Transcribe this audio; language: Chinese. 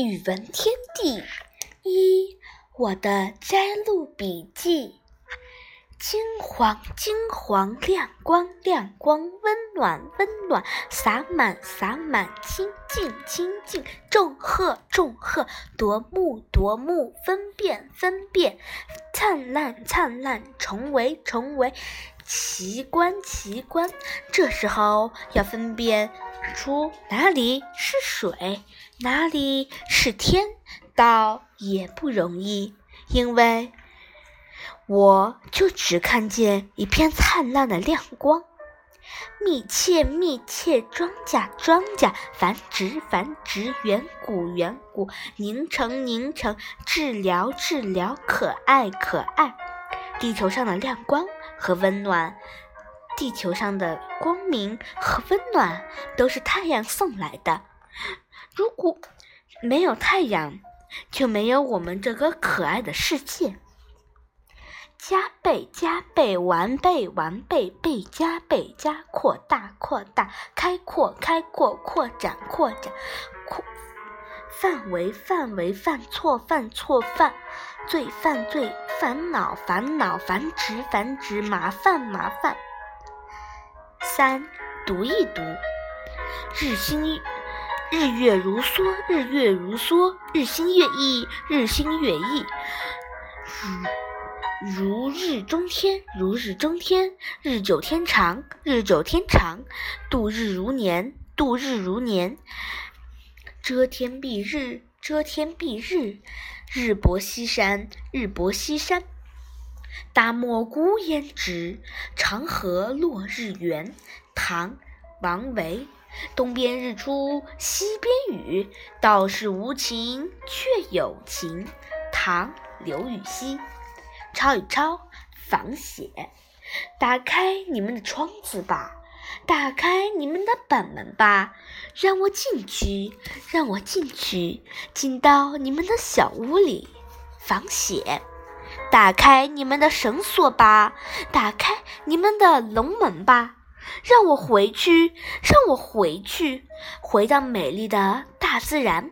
语文天地一，我的摘录笔记。金黄金黄，亮光亮光，温暖温暖，洒满洒满，清净清净，重贺重贺，夺目夺目，分辨分辨，灿烂灿烂，重围重围，奇观奇观。这时候要分辨出哪里是水，哪里是天，倒也不容易，因为。我就只看见一片灿烂的亮光，密切密切，庄稼庄稼，繁殖繁殖，远古远古，凝成凝成，治疗治疗，可爱可爱。地球上的亮光和温暖，地球上的光明和温暖都是太阳送来的。如果没有太阳，就没有我们这个可爱的世界。加倍加倍完倍完倍倍加倍加扩大扩大开阔开阔扩展扩展扩范围范围犯错犯错犯罪犯罪烦恼烦恼繁殖繁殖麻烦麻烦。三读一读，日新日月如梭日月如梭日新月异日新月异。如日中天，如日中天，日久天长，日久天长，度日如年，度日如年，遮天蔽日，遮天蔽日，日薄西山，日薄西山，大漠孤烟直，长河落日圆。唐·王维。东边日出西边雨，道是无晴却有晴。唐·刘禹锡。抄一抄，仿写。打开你们的窗子吧，打开你们的本门吧，让我进去，让我进去，进到你们的小屋里。仿写。打开你们的绳索吧，打开你们的龙门吧，让我回去，让我回去，回到美丽的大自然。